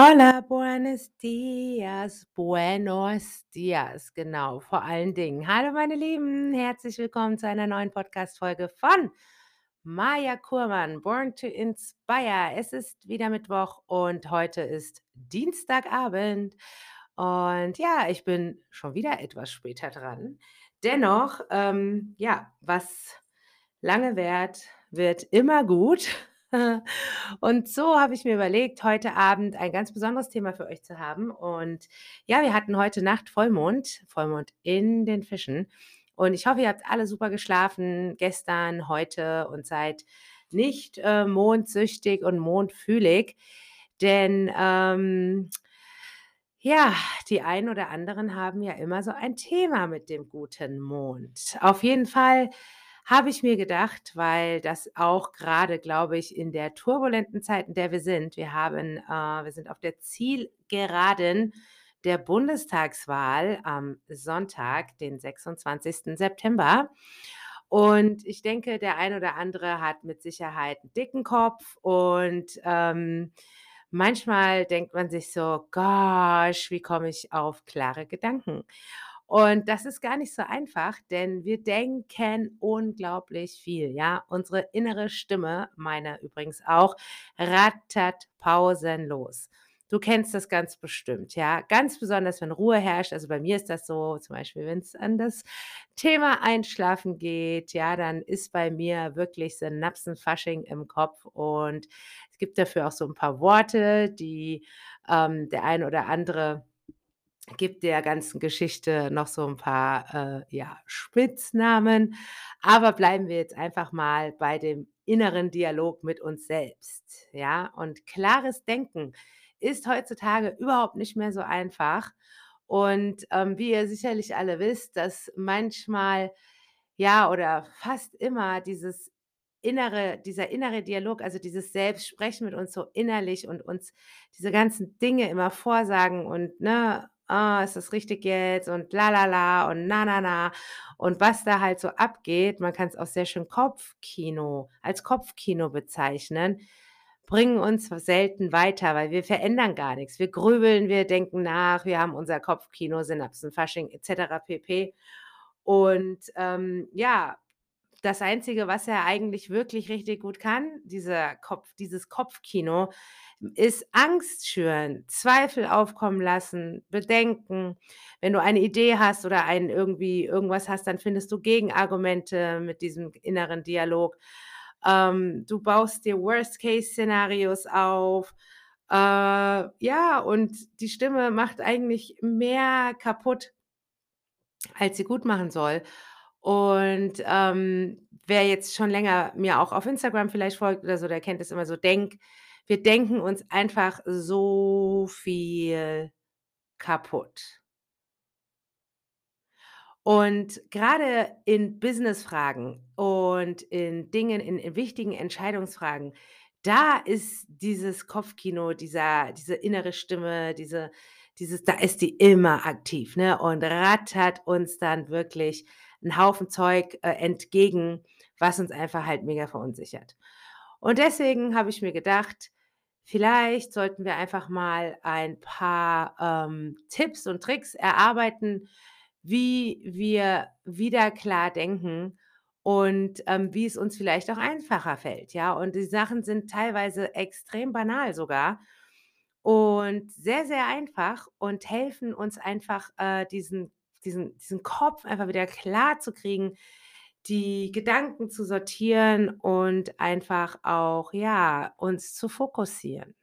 Hola, buenos dias, buenos dias, genau, vor allen Dingen. Hallo, meine Lieben, herzlich willkommen zu einer neuen Podcast-Folge von Maja Kurmann, Born to Inspire. Es ist wieder Mittwoch und heute ist Dienstagabend. Und ja, ich bin schon wieder etwas später dran. Dennoch, ähm, ja, was lange währt, wird immer gut. Und so habe ich mir überlegt, heute Abend ein ganz besonderes Thema für euch zu haben. Und ja, wir hatten heute Nacht Vollmond, Vollmond in den Fischen. Und ich hoffe, ihr habt alle super geschlafen gestern, heute und seid nicht äh, mondsüchtig und mondfühlig. Denn ähm, ja, die einen oder anderen haben ja immer so ein Thema mit dem guten Mond. Auf jeden Fall habe ich mir gedacht, weil das auch gerade, glaube ich, in der turbulenten Zeit, in der wir sind wir haben äh, wir sind auf der Zielgeraden der Bundestagswahl am Sonntag, den 26. September. Und ich denke, der ein oder andere hat mit Sicherheit 'n dicken Kopf und, ähm, manchmal denkt man sich so: „Gosh, wie komme ich auf klare Gedanken?“ Und das ist gar nicht so einfach, denn wir denken unglaublich viel, ja? Unsere innere Stimme, meine übrigens auch, rattert pausenlos. Du kennst das ganz bestimmt, ja? Ganz besonders, wenn Ruhe herrscht. Also, bei mir ist das so, zum Beispiel, wenn's an das Thema Einschlafen geht, ja, dann ist bei mir wirklich Synapsenfasching im Kopf und es gibt dafür auch so 'n paar Worte, die, ähm der ein oder andere gibt der ganzen Geschichte noch so 'n paar, äh, ja, Spitznamen. Aber bleiben wir jetzt einfach mal bei dem inneren Dialog mit uns selbst, ja? Und klares Denken ist heutzutage überhaupt nicht mehr so einfach. Und, ähm, wie ihr sicherlich alle wisst, dass manchmal, ja, oder fast immer dieses innere dieser innere Dialog, also dieses Selbstsprechen mit uns so innerlich und uns diese ganzen Dinge immer vorsagen und, ne: „Ah, ist das richtig jetzt?“ und „la la la“ und „na na na“ und was da halt so abgeht, man kann's auch sehr schön Kopfkino als Kopfkino bezeichnen, bringen uns selten weiter, weil wir verändern gar nix. Wir grübeln, wir denken nach, wir haben unser Kopfkino, Synapsenfasching et cetera pp. Und, ähm, ja, das Einzige, was er eigentlich wirklich richtig gut kann, dieser Kopf dieses Kopfkino, ist Angst schüren, Zweifel aufkommen lassen, Bedenken. Wenn du eine Idee hast oder ein irgendwie irgendwas hast, dann findest du Gegenargumente mit diesem inneren Dialog. Ähm, du baust dir Worst-Case-Szenarios auf. Äh, ja, und die Stimme macht eigentlich mehr kaputt als sie gutmachen soll. Und, ähm, wer jetzt schon länger mir auch auf Instagram vielleicht folgt oder so, der kennt das immer so, denk wir denken uns einfach so viel kaputt. Und grade in Businessfragen und in Dingen in in wichtigen Entscheidungsfragen, da ist dieses Kopfkino, dieser diese innere Stimme, diese dieses da ist die immer aktiv, ne, und rattert uns dann wirklich 'n Haufen Zeug, äh, entgegen, was uns einfach halt mega verunsichert. Und deswegen habe ich mir gedacht, vielleicht sollten wir einfach mal ein paar, ähm, Tipps und Tricks erarbeiten, wie wir wieder klar denken und, ähm, wie es uns vielleicht auch einfacher fällt, ja? Und die Sachen sind teilweise extrem banal sogar und sehr, sehr einfach und helfen uns einfach, äh, diesen diesen diesen Kopf einfach wieder klarzukriegen, die Gedanken zu sortieren und einfach auch, ja, uns zu fokussieren.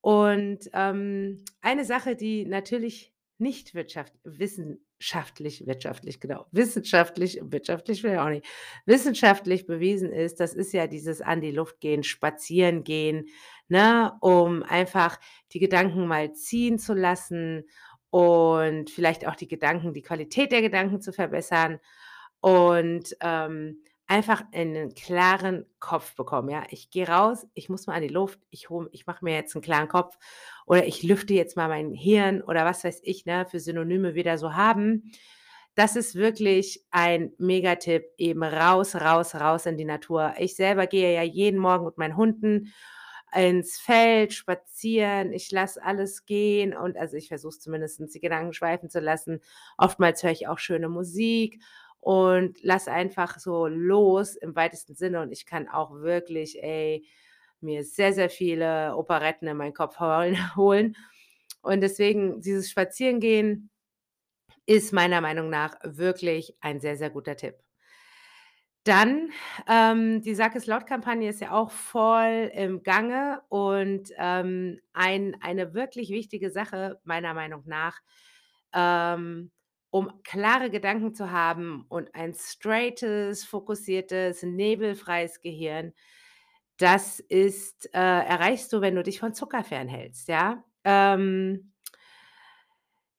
Und, ähm, eine Sache, die natürlich nicht wirtschaft wissenschaftlich wirtschaftlich, genau, wissenschaftlich wirtschaftlich will ich auch nicht wissenschaftlich bewiesen ist, das ist ja dieses an die Luft gehen, spazieren gehen, ne, um einfach die Gedanken mal ziehen zu lassen und vielleicht auch die Gedanken die Qualität der Gedanken zu verbessern und, ähm, einfach einen klaren Kopf bekommen, ja? Ich gehe raus, ich muss mal an die Luft, ich hole ich mache mir jetzt 'n klaren Kopf oder ich lüfte jetzt mal mein Hirn oder was weiß ich, ne, für Synonyme wir da so haben. Das ist wirklich ein Megatipp, eben raus, raus, raus in die Natur. Ich selber gehe ja jeden Morgen mit meinen Hunden, ins Feld spazieren. Ich lasse alles gehen und also, ich versuche es zumindestens, die Gedanken schweifen zu lassen. Oftmals höre ich auch schöne Musik und lasse einfach so los im weitesten Sinne und ich kann auch wirklich, ey, mir sehr, sehr viele Operetten in meinen Kopf holen. Und deswegen dieses Spazierengehen ist meiner Meinung nach wirklich ein sehr, sehr guter Tipp. Dann, ähm, die „Sag es laut“-Kampagne ist ja auch voll im Gange und, ähm, ein eine wirklich wichtige Sache meiner Meinung nach, ähm, um klare Gedanken zu haben und ein straightes, fokussiertes, nebelfreies Gehirn, das ist, äh erreichst du, wenn du dich von Zucker fernhältst, ja? Ähm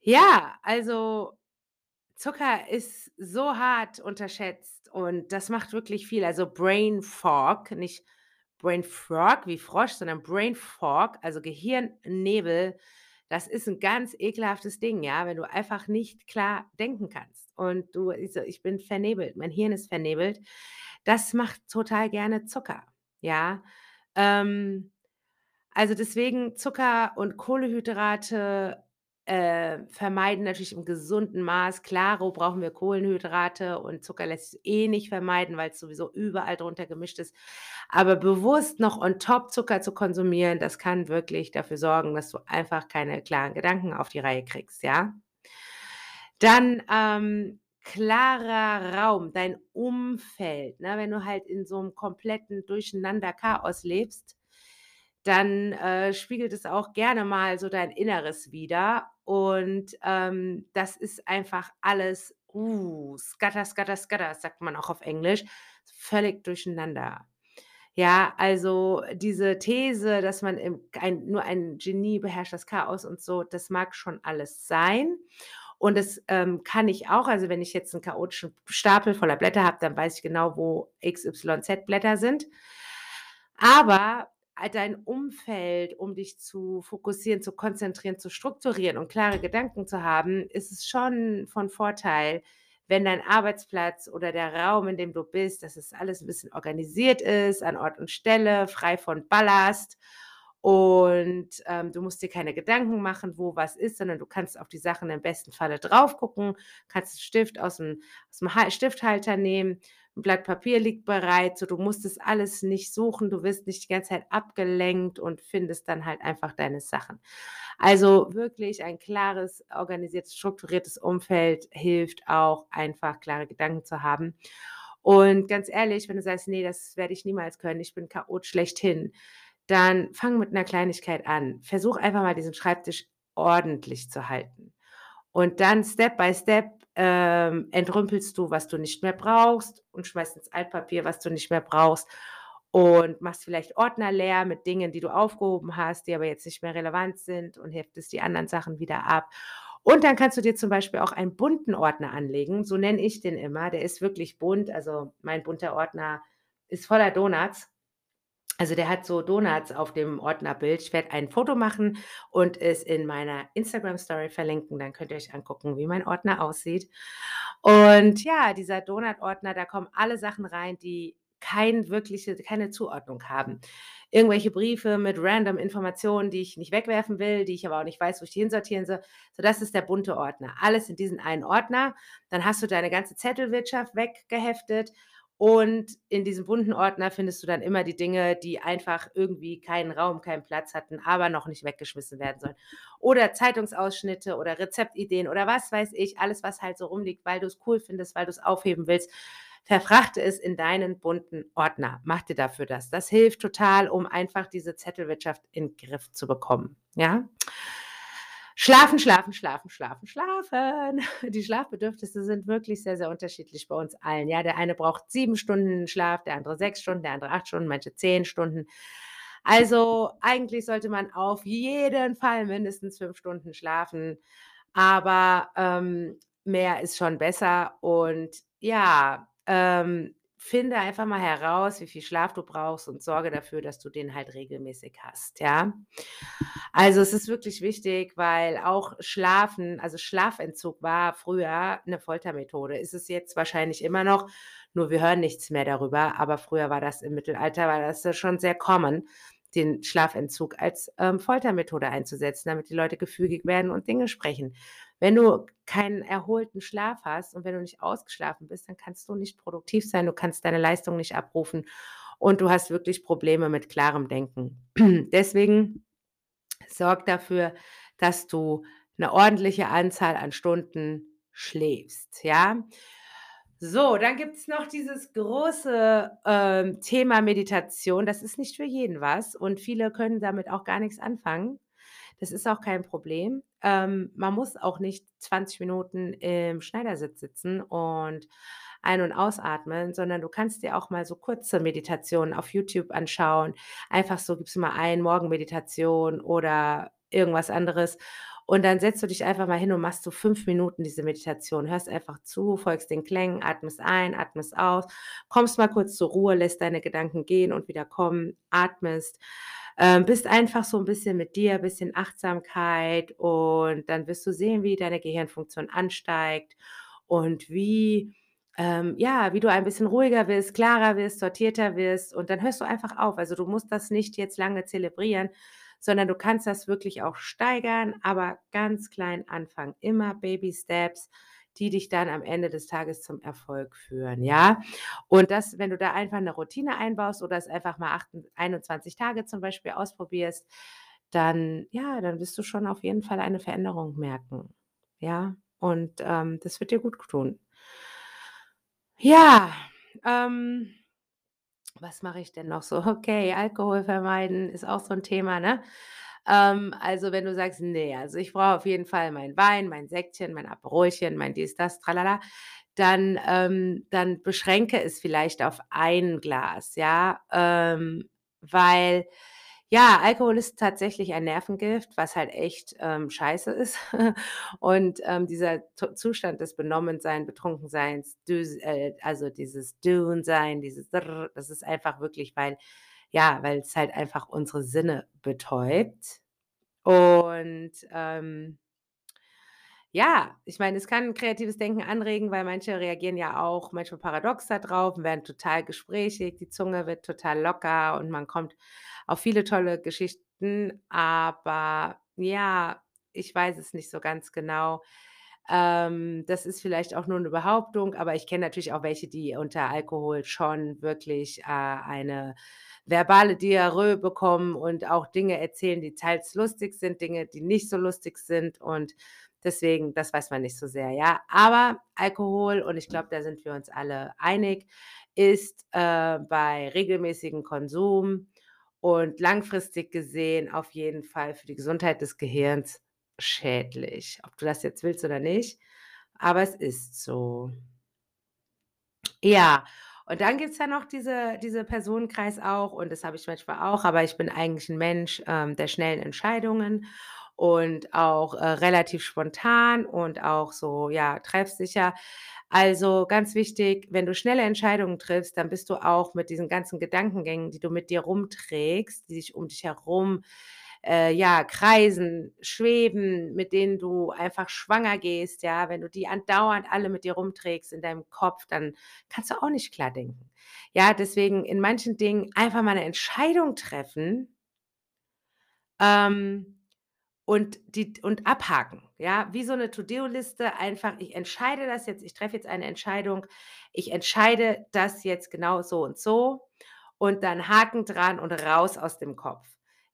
ja, also Zucker ist so hart unterschätzt und das macht wirklich viel. Also Brain Fog, nicht Brain Frog wie Frosch, sondern Brain Fog, also Gehirnnebel, das ist 'n ganz ekelhaftes Ding, ja, wenn du einfach nicht klar denken kannst und du ich bin vernebelt, mein Hirn ist vernebelt. Das macht total gerne Zucker, ja? Ähm, also deswegen Zucker und Kohlenhydrate, äh, vermeiden natürlich im gesunden Maß. Klaro brauchen wir Kohlenhydrate und Zucker lässt sich eh nicht vermeiden, weil's sowieso überall drunter gemischt ist. Aber bewusst noch on top Zucker zu konsumieren, das kann wirklich dafür sorgen, dass du einfach keine klaren Gedanken auf die Reihe kriegst, ja? Dann, ähm, klarer Raum, dein Umfeld, ne? Wenn du halt in so 'nem kompletten Durcheinander Chaos lebst, dann, äh, spiegelt es auch gerne mal so dein Inneres wider und, ähm, das ist einfach alles, uh, scatter, scatter, scatter, sagt man auch auf Englisch, völlig durcheinander. Ja, also diese These, dass man im ein nur ein Genie beherrscht das Chaos und so, das mag schon alles sein und das, ähm, kann ich auch. Also, wenn ich jetzt 'n chaotischen Stapel voller Blätter habe, dann weiß ich genau, wo XYZ Blätter sind. Aber, dein Umfeld, um dich zu fokussieren, zu konzentrieren, zu strukturieren und klare Gedanken zu haben, ist es schon von Vorteil, wenn dein Arbeitsplatz oder der Raum, in dem du bist, dass es alles 'n bisschen organisiert ist, an Ort und Stelle, frei von Ballast und, ähm, du musst dir keine Gedanken machen, wo was ist, sondern du kannst auf die Sachen im besten Falle drauf gucken, kannst 'n Stift aus'm aus'm Hal Stifthalter nehmen, 'n Blatt Papier liegt bereit, so du musst das alles nicht suchen, du wirst nicht die ganze Zeit abgelenkt und findest dann halt einfach deine Sachen. Also, wirklich ein klares, organisiertes, strukturiertes Umfeld hilft auch einfach, klare Gedanken zu haben. Und ganz ehrlich, wenn du sagst: „Ne, das werde ich niemals können, ich bin Chaot schlechthin“, dann fang mit 'ner Kleinigkeit an. Versuch einfach mal diesen Schreibtisch ordentlich zu halten und dann Step by Step, ähm, entrümpelst du, was du nicht mehr brauchst und schmeißt ins Altpapier, was du nicht mehr brauchst und machst vielleicht Ordner leer mit Dingen, die du aufgehoben hast, die aber jetzt nicht mehr relevant sind und heftest die anderen Sachen wieder ab. Und dann kannst du dir zum Beispiel auch einen bunten Ordner anlegen, so nenne ich den immer. Der ist wirklich bunt, also mein bunter Ordner ist voller Donuts. Also, der hat so Donuts auf dem Ordnerbild. Ich werde ein Foto machen und es in meiner Instagram-Story verlinken, dann könnt ihr euch angucken, wie mein Ordner aussieht. Und ja, dieser Donut-Ordner, da kommen alle Sachen rein, die kein wirkliche keine Zuordnung haben. Irgendwelche Briefe mit random Informationen, die ich nicht wegwerfen will, die ich aber auch nicht weiß, wo ich die hinsortieren soll. So, das ist der bunte Ordner. Alles in diesen einen Ordner. Dann hast du deine ganze Zettelwirtschaft weggeheftet und in diesem bunten Ordner findest du dann immer die Dinge, die einfach irgendwie keinen Raum, keinen Platz hatten, aber noch nicht weggeschmissen werden sollen. Oder Zeitungsausschnitte oder Rezeptideen oder was weiß ich, alles, was halt so rumliegt, weil du's cool findest, weil du's aufheben willst, verfrachte es in deinen bunten Ordner. Mach dir dafür das. Das hilft total, um einfach diese Zettelwirtschaft in Griff zu bekommen, ja? Schlafen, schlafen, schlafen, schlafen, schlafen. Die Schlafbedürfnisse sind wirklich sehr, sehr unterschiedlich bei uns allen, ja? Der eine braucht 7 Stunden Schlaf, der andere 6 Stunden, der andere 8 Stunden, manche 10 Stunden. Also, eigentlich sollte man auf jeden Fall mindestens 5 Stunden schlafen, aber, ähm, mehr ist schon besser und ja, ähm, finde einfach mal heraus, wie viel Schlaf du brauchst und sorge dafür, dass du den halt regelmäßig hast, ja? Also, es ist wirklich wichtig, weil auch Schlafen also, Schlafentzug war früher 'ne Foltermethode, ist es jetzt wahrscheinlich immer noch, nur wir hören nichts mehr darüber, aber früher war das im Mittelalter war das schon sehr common, den Schlafentzug als, ähm, Foltermethode einzusetzen, damit die Leute gefügig werden und Dinge sprechen. Wenn du keinen erholten Schlaf hast und wenn du nicht ausgeschlafen bist, dann kannst du nicht produktiv sein, du kannst deine Leistung nicht abrufen und du hast wirklich Probleme mit klarem Denken. Deswegen sorg dafür, dass du 'ne ordentliche Anzahl an Stunden schläfst, ja? So, dann gibt's noch dieses große, ähm, Thema Meditation. Das ist nicht für jeden was und viele können damit auch gar nix anfangen. Das ist auch kein Problem. Ähm, man muss auch nicht 20 Minuten im Schneidersitz sitzen und ein und ausatmen, sondern du kannst dir auch mal so kurze Meditationen auf YouTube anschauen. Einfach so gibst du mal ein Morgenmeditation oder irgendwas anderes und dann setzt du dich einfach mal hin und machst so 5 Minuten diese Meditation. Hörst einfach zu, folgst den Klängen, atmest ein, atmest aus, kommst mal kurz zur Ruhe, lässt deine Gedanken gehen und wieder kommen, atmest, ähm, bist einfach so 'n bisschen mit dir, bisschen Achtsamkeit und dann wirst du sehen, wie deine Gehirnfunktion ansteigt und wie ähm, ja, wie du ein bisschen ruhiger wirst, klarer wirst, sortierter wirst und dann hörst du einfach auf. Also, du musst das nicht jetzt lange zelebrieren, sondern du kannst das wirklich auch steigern, aber ganz klein anfangen. Immer Baby Steps, die dich dann am Ende des Tages zum Erfolg führen, ja? Und das wenn du da einfach 'ne Routine einbaust oder es einfach mal achten 21 Tage zum Beispiel ausprobierst, dann ja, dann wirst du schon auf jeden Fall eine Veränderung merken, ja? Und, ähm, das wird dir gut tun. Ja, ähm was mache ich denn noch so? Okay, Alkohol vermeiden ist auch so 'n Thema, ne? Ähm, also, wenn du sagst: „Ne, also, ich brauche auf jeden Fall meinen Wein, mein Sektchen, mein Aperolchen, mein dies, das, tralala“, dann ähm, dann beschränke es vielleicht auf 1 Glas, ja? Ähm, weil ja, Alkohol ist tatsächlich ein Nervengift, was halt echt, ähm, scheiße ist. Und, ähm, dieser Zu Zustand des Benommensein, Betrunkenseins, äh, also, dieses Dünn-Sein, dieses das ist einfach wirklich, weil ja, weil's halt einfach unsere Sinne betäubt. Und, ähm ja, ich meine, es kann kreatives Denken anregen, weil manche reagieren ja auch manchmal paradox da drauf und werden total gesprächig, die Zunge wird total locker und man kommt auf viele tolle Geschichten, aber ja, ich weiß es nicht so ganz genau. Ähm, das ist vielleicht auch nur 'ne Behauptung, aber ich kenne natürlich auch welche, die unter Alkohol schon wirklich, äh, eine verbale Diarrhoe bekommen und auch Dinge erzählen, die teils lustig sind, Dinge, die nicht so lustig sind und deswegen, das weiß man nicht so sehr, ja? Aber Alkohol, und ich glaube, da sind wir uns alle einig, ist, äh, bei regelmäßigem Konsum und langfristig gesehen auf jeden Fall für die Gesundheit des Gehirns schädlich, ob du das jetzt willst oder nicht, aber es ist so. Ja, und dann gibt's ja noch diese diese Personenkreis auch und das habe ich manchmal auch, aber ich bin eigentlich 'n Mensch, ähm, der schnellen Entscheidungen und auch, äh, relativ spontan und auch so, ja, treffsicher. Also, ganz wichtig, wenn du schnelle Entscheidungen triffst, dann bist du auch mit diesen ganzen Gedankengängen, die du mit dir rumträgst, die sich um dich herum, äh, ja, kreisen, schweben, mit denen du einfach schwanger gehst, ja? Wenn du die andauernd alle mit dir rumträgst in deinem Kopf, dann kannst du auch nicht klar denken. Ja, deswegen in manchen Dingen einfach mal 'ne Entscheidung treffen ähm, und die und abhaken, ja? Wie so 'ne To-do-Liste einfach: „Ich entscheide das jetzt, ich treffe jetzt eine Entscheidung. Ich entscheide das jetzt genau so und so“, und dann Haken dran und raus aus dem Kopf.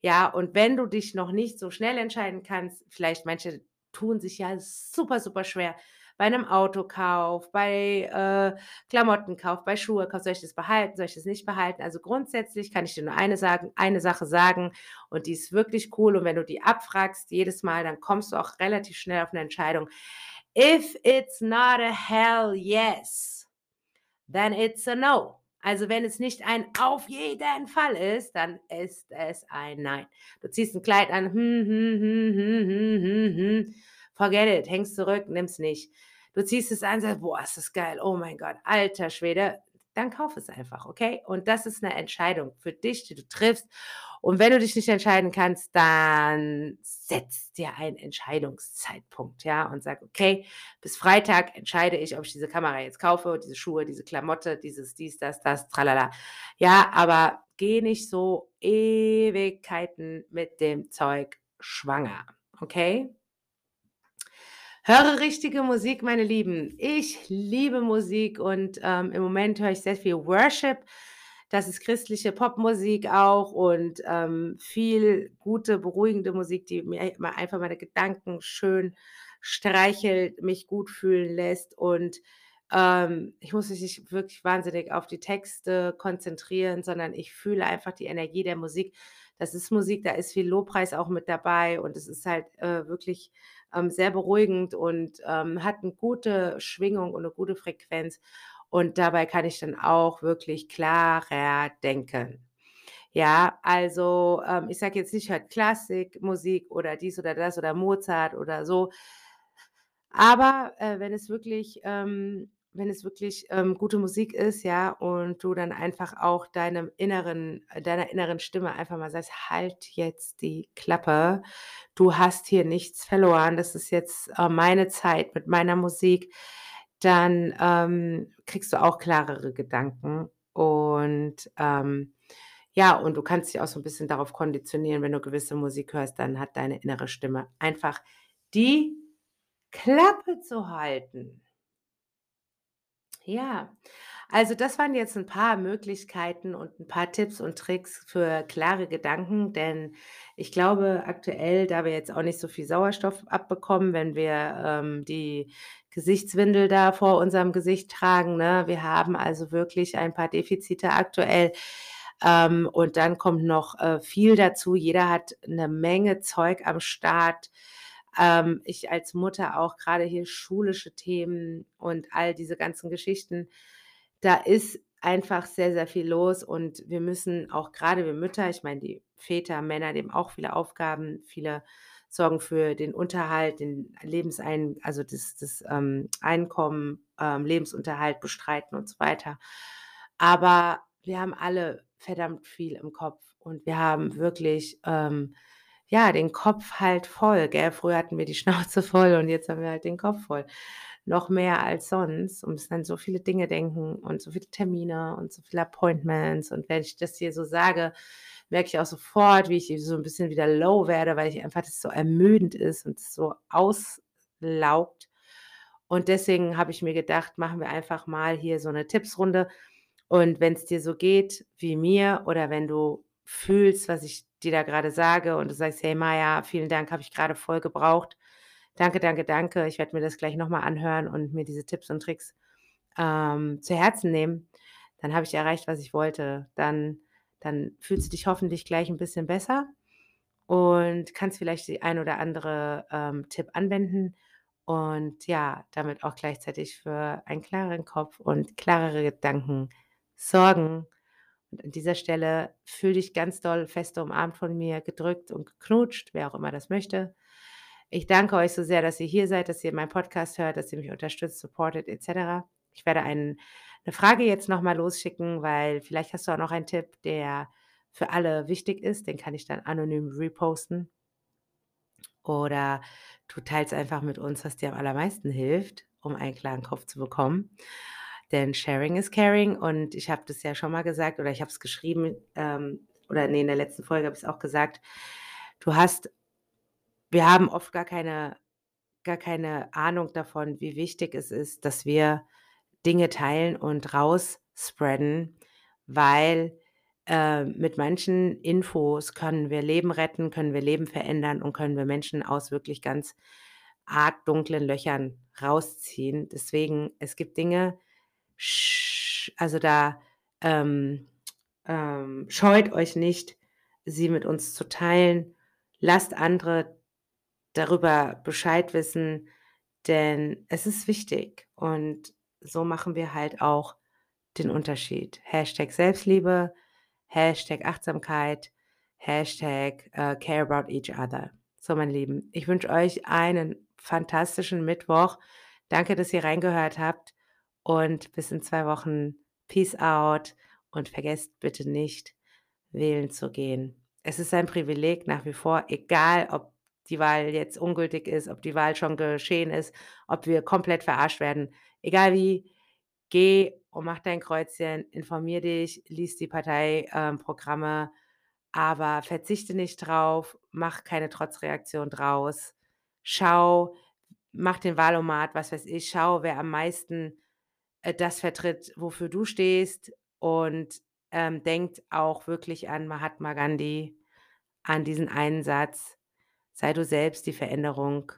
Ja, und wenn du dich noch nicht so schnell entscheiden kannst vielleicht manche tun sich ja super, super schwer bei 'nem Autokauf, bei, äh, Klamottenkauf, bei Schuhekauf: „Soll ich das behalten, soll ich das nicht behalten?“ Also, grundsätzlich kann ich dir nur eine sagen eine Sache sagen und die ist wirklich cool und wenn du die abfragst jedes Mal, dann kommst du auch relativ schnell auf 'ne Entscheidung. If it's not a hell yes, then it's a no. Also, wenn es nicht ein „Auf jeden Fall“ ist, dann ist es ein Nein. Du ziehst 'n Kleid an: „Hm, hm, hm, hm, hm, hm, hm“, forget it, hängst zurück, nimmst nicht. Du ziehst es an, sagst: „Boah, ist das geil. Oh mein Gott, alter Schwede.“ dann kauf es einfach, okay? Und das ist 'ne Entscheidung für dich, die du triffst. Und wenn du dich nicht entscheiden kannst, dann setz dir einen Entscheidungszeitpunkt, ja, und sag: „Okay, bis Freitag entscheide ich, ob ich diese Kamera jetzt kaufe, diese Schuhe, diese Klamotte, dieses dies, das, das, tralala.“ Ja, aber geh nicht so Ewigkeiten mit dem Zeug schwanger, okay? Höre richtige Musik, meine Lieben. Ich liebe Musik und, ähm, im Moment höre ich sehr viel Worship. Das ist christliche Popmusik auch und, ähm, viel gute, beruhigende Musik, die mir einfach meine Gedanken schön streichelt, mich gut fühlen lässt und, ähm, ich muss mich nicht wirklich wahnsinnig auf die Texte konzentrieren, sondern ich fühle einfach die Energie der Musik. Das ist Musik, da ist viel Lobpreis auch mit dabei und es ist halt, äh, wirklich, ähm, sehr beruhigend und, ähm, hat 'ne gute Schwingung und 'ne gute Frequenz. Und dabei kann ich dann auch wirklich klarer denken. Ja, also, ähm, ich sage jetzt nicht, hört Klassikmusik oder dies oder das oder Mozart oder so. Aber, äh, wenn es wirklich ähm, wenn es wirklich, ähm, gute Musik ist, ja, und du dann einfach auch deinem inneren äh, deiner inneren Stimme einfach mal sagst: „Halt jetzt die Klappe. Du hast hier nichts verloren. Das ist jetzt, äh, meine Zeit mit meiner Musik.“ Dann, ähm, kriegst du auch klarere Gedanken und, ähm, ja, und du kannst dich auch so 'n bisschen darauf konditionieren, wenn du gewisse Musik hörst, dann hat deine innere Stimme einfach die Klappe zu halten. Ja, also das waren jetzt 'n paar Möglichkeiten und 'n paar Tipps und Tricks für klare Gedanken, denn ich glaube aktuell, da wir jetzt auch nicht so viel Sauerstoff abbekommen, wenn wir, ähm, die Gesichtswindel da vor unserem Gesicht tragen, ne? Wir haben also wirklich ein paar Defizite aktuell. Ähm, und dann kommt noch, äh, viel dazu. Jeder hat 'ne Menge Zeug am Start. Ähm, ich als Mutter auch, grade hier schulische Themen und all diese ganzen Geschichten. Da ist einfach sehr, sehr viel los und wir müssen auch grade wir Mütter ich meine, die Väter, Männer, die haben auch viele Aufgaben. Viele sorgen für den Unterhalt, den Lebensein also das das, ähm, Einkommen, ähm, Lebensunterhalt bestreiten und so weiter. Aber wir haben alle verdammt viel im Kopf und wir haben wirklich, ähm, ja, den Kopf halt voll, gell? Früher hatten wir die Schnauze voll und jetzt haben wir halt den Kopf voll. Noch mehr als sonst und müssen an so viele Dinge denken und so viele Termine und so viele Appointments. Und wenn ich das hier so sage, merke ich auch sofort, wie ich so 'n bisschen wieder low werde, weil ich einfach das so ermüdend ist und so auslaugt. Und deswegen habe ich mir gedacht, machen wir einfach mal hier so 'ne Tipps-Runde. Und wenn's dir so geht wie mir oder wenn du fühlst, was ich dir da grade sage und du sagst: „Hey Maja, vielen Dank, habe ich grade voll gebraucht. Danke, danke, danke. Ich werde mir das gleich noch mal anhören und mir diese Tipps und Tricks, ähm, zu Herzen nehmen.“ Dann habe ich erreicht, was ich wollte. Dann dann fühlst du dich hoffentlich gleich 'n bisschen besser und kannst vielleicht die ein oder andere, ähm, Tipp anwenden und ja, damit auch gleichzeitig für einen klareren Kopf und klarere Gedanken sorgen. Und an dieser Stelle fühle dich ganz doll fest umarmt von mir, gedrückt und geknutscht, wer auch immer das möchte. Ich danke euch so sehr, dass ihr hier seid, dass ihr meinen Podcast hört, dass ihr mich unterstützt, supportet et cetera. Ich werde ein 'ne Frage jetzt noch mal losschicken, weil vielleicht hast du auch noch einen Tipp, der für alle wichtig ist. Den kann ich dann anonym reposten. Oder du teilst einfach mit uns, was dir am allermeisten hilft, um einen klaren Kopf zu bekommen. Denn Sharing is Caring und ich habe das ja schon mal gesagt oder ich habe es geschrieben, ähm, oder ne, in der letzten Folge habe ich's auch gesagt. Du hast wir haben oft gar keine gar keine Ahnung davon, wie wichtig es ist, dass wir Dinge teilen und rausspreaden, weil, äh, mit manchen Infos können wir Leben retten, können wir Leben verändern und können wir Menschen aus wirklich ganz arg dunklen Löchern rausziehen. Deswegen, es gibt Dinge, also da, ähm, ähm, scheut euch nicht, sie mit uns zu teilen. Lasst andere darüber Bescheid wissen, denn es ist wichtig und so machen wir halt auch den Unterschied. Hashtag Selbstliebe, Hashtag Achtsamkeit, Hashtag, äh, Care about each other. So, meine Lieben, ich wünsche euch einen fantastischen Mittwoch. Danke, dass ihr reingehört habt und bis in 2 Wochen Peace out und vergesst bitte nicht, wählen zu gehen. Es ist ein Privileg nach wie vor, egal ob die Wahl jetzt ungültig ist, ob die Wahl schon geschehen ist, ob wir komplett verarscht werden. Egal wie, geh und mach dein Kreuzchen, informier dich, lies die Partei ähm, Programme, aber verzichte nicht drauf, mach keine Trotzreaktion draus. Schau, mach den Wahlomat, was weiß ich, schau, wer am meisten, äh, das vertritt, wofür du stehst und, ähm, denkt auch wirklich an Mahatma Gandhi, an diesen einen Satz: „Sei du selbst die Veränderung,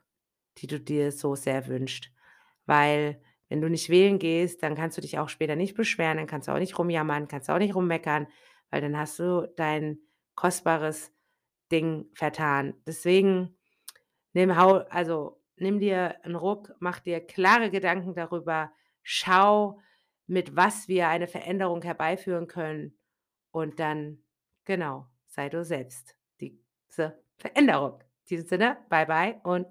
die du dir so sehr wünschst.“ Weil wenn du nicht wählen gehst, dann kannst du dich auch später nicht beschweren, dann kannst du auch nicht rumjammern, kannst auch nicht rummeckern, weil dann hast du dein kostbares Ding vertan. Deswegen nimm also, nimm dir 'n Ruck, mach dir klare Gedanken darüber, schau, mit was wir eine Veränderung herbeiführen können und dann, genau, sei du selbst diese Veränderung. In diesem Sinne, bye bye und